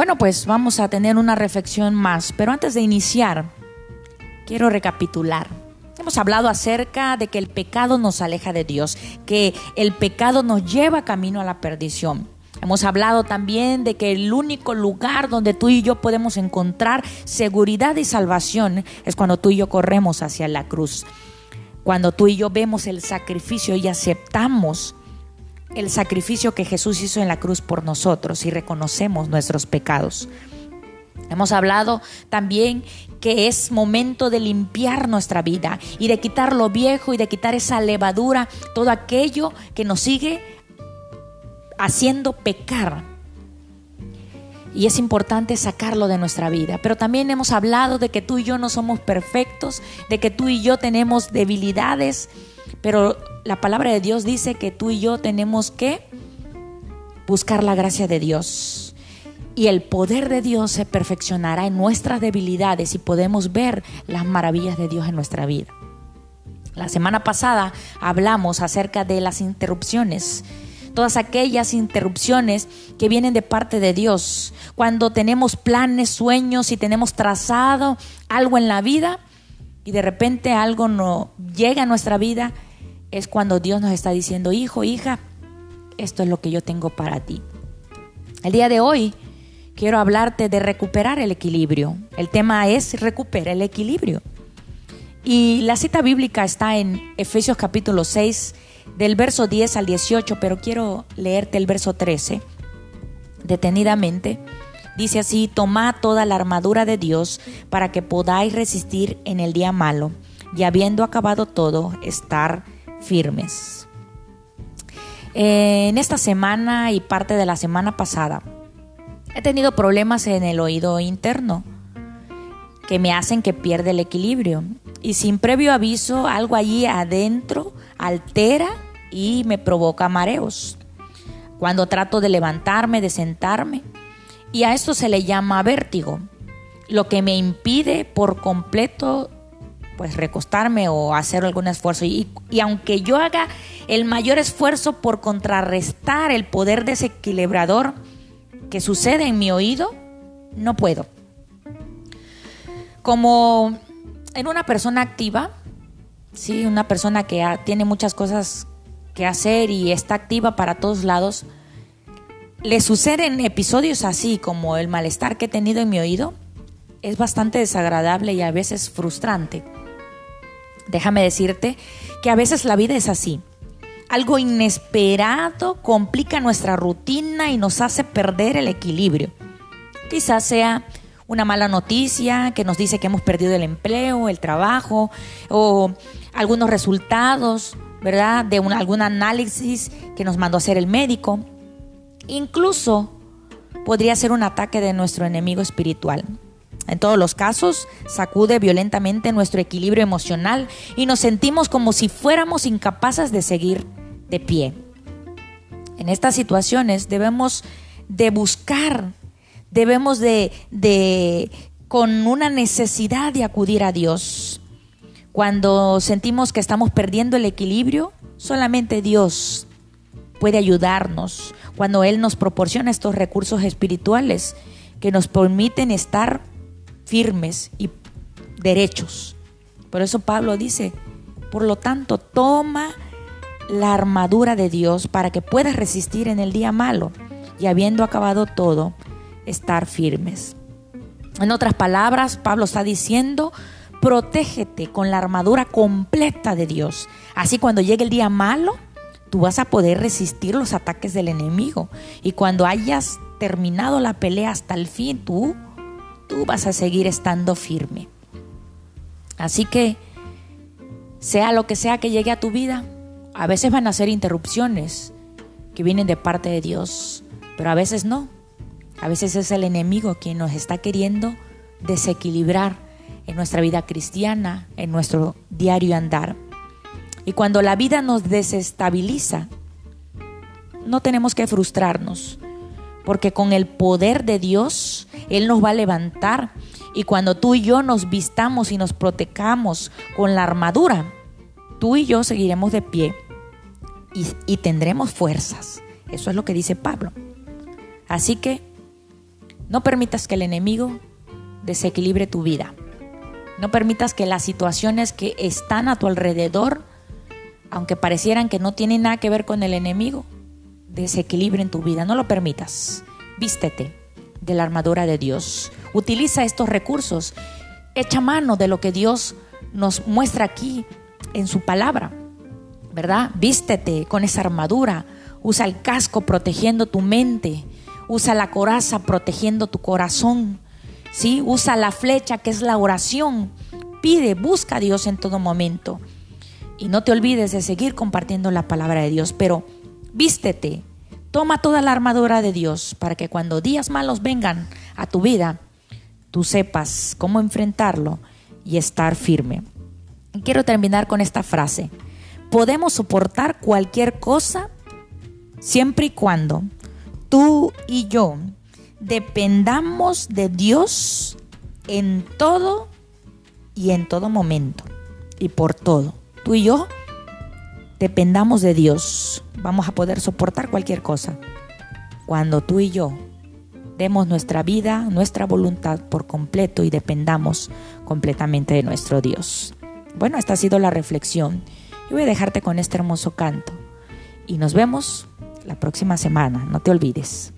Bueno, pues vamos a tener una reflexión más, pero antes de iniciar, quiero recapitular. Hemos hablado acerca de que el pecado nos aleja de Dios, que el pecado nos lleva camino a la perdición. Hemos hablado también de que el único lugar donde tú y yo podemos encontrar seguridad y salvación es cuando tú y yo corremos hacia la cruz. Cuando tú y yo vemos el sacrificio y aceptamos el sacrificio que Jesús hizo en la cruz por nosotros y reconocemos nuestros pecados. Hemos hablado también que es momento de limpiar nuestra vida y de quitar lo viejo y de quitar esa levadura, todo aquello que nos sigue haciendo pecar. Y es importante sacarlo de nuestra vida. Pero también hemos hablado de que tú y yo no somos perfectos, de que tú y yo tenemos debilidades, pero la palabra de Dios dice que tú y yo tenemos que buscar la gracia de Dios. Y el poder de Dios se perfeccionará en nuestras debilidades y podemos ver las maravillas de Dios en nuestra vida. La semana pasada hablamos acerca de las interrupciones, todas aquellas interrupciones que vienen de parte de Dios. Cuando tenemos planes, sueños y tenemos trazado algo en la vida y de repente algo no llega a nuestra vida es cuando Dios nos está diciendo, hijo, hija, esto es lo que yo tengo para ti. El día de hoy quiero hablarte de recuperar el equilibrio. El tema es recupera el equilibrio. Y la cita bíblica está en Efesios capítulo 6, del verso 10 al 18, pero quiero leerte el verso 13 detenidamente. Dice así, tomad toda la armadura de Dios para que podáis resistir en el día malo y habiendo acabado todo, estar firmes. En esta semana y parte de la semana pasada he tenido problemas en el oído interno que me hacen que pierda el equilibrio y sin previo aviso algo allí adentro altera y me provoca mareos. Cuando trato de levantarme, de sentarme, y a esto se le llama vértigo, lo que me impide por completo pues recostarme o hacer algún esfuerzo. Y, aunque yo haga el mayor esfuerzo por contrarrestar el poder desequilibrador que sucede en mi oído, no puedo. Como en una persona activa, sí, una persona que tiene muchas cosas que hacer y está activa para todos lados, le suceden episodios así como el malestar que he tenido en mi oído, es bastante desagradable y a veces frustrante. Déjame decirte que a veces la vida es así. Algo inesperado complica nuestra rutina y nos hace perder el equilibrio. Quizás sea una mala noticia que nos dice que hemos perdido el empleo, el trabajo o algunos resultados, ¿verdad? De algún análisis que nos mandó hacer el médico. Incluso podría ser un ataque de nuestro enemigo espiritual. En todos los casos, sacude violentamente nuestro equilibrio emocional y nos sentimos como si fuéramos incapaces de seguir de pie. En estas situaciones debemos de buscar, debemos de, de con una necesidad de acudir a Dios. Cuando sentimos que estamos perdiendo el equilibrio, solamente Dios puede ayudarnos. Cuando Él nos proporciona estos recursos espirituales que nos permiten estar firmes y derechos. Por eso Pablo dice, por lo tanto, toma la armadura de Dios para que puedas resistir en el día malo y habiendo acabado todo, estar firmes. En otras palabras, Pablo está diciendo, protégete con la armadura completa de Dios. Así cuando llegue el día malo, tú vas a poder resistir los ataques del enemigo. Y cuando hayas terminado la pelea hasta el fin, tú tú vas a seguir estando firme. Así que, sea lo que sea que llegue a tu vida, a veces van a ser interrupciones que vienen de parte de Dios, Pero a veces no. A veces es el enemigo quien nos está queriendo desequilibrar en nuestra vida cristiana, en nuestro diario andar. Y cuando la vida nos desestabiliza, no tenemos que frustrarnos, porque con el poder de Dios, Él nos va a levantar. Y cuando tú y yo nos vistamos y nos protejamos con la armadura, tú y yo seguiremos de pie y, y tendremos fuerzas. Eso es lo que dice Pablo. Así que no permitas que el enemigo desequilibre tu vida. No permitas que las situaciones que están a tu alrededor, aunque parecieran que no tienen nada que ver con el enemigo, desequilibren tu vida. No lo permitas. Vístete de la armadura de Dios. Utiliza estos recursos. Echa mano de lo que Dios nos muestra aquí en su palabra. ¿Verdad? Vístete con esa armadura. Usa el casco protegiendo tu mente. Usa la coraza protegiendo tu corazón. ¿Sí? Usa la flecha que es la oración. Pide, busca a Dios en todo momento. Y no te olvides de seguir compartiendo la palabra de Dios, pero vístete, toma toda la armadura de Dios para que cuando días malos vengan a tu vida, tú sepas cómo enfrentarlo y estar firme. quiero terminar con esta frase. Podemos soportar cualquier cosa siempre y cuando tú y yo dependamos de Dios en todo y en todo momento y por todo. Tú y yo dependamos de Dios. Vamos a poder soportar cualquier cosa. Cuando tú y yo demos nuestra vida, nuestra voluntad por completo y dependamos completamente de nuestro Dios. Bueno, esta ha sido la reflexión. Y voy a dejarte con este hermoso canto. Y nos vemos la próxima semana. No te olvides.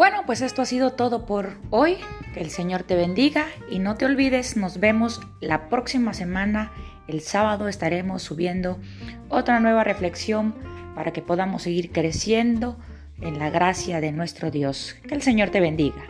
Bueno, pues esto ha sido todo por hoy. Que el Señor te bendiga y no te olvides, nos vemos la próxima semana. El sábado estaremos subiendo otra nueva reflexión para que podamos seguir creciendo en la gracia de nuestro Dios. Que el Señor te bendiga.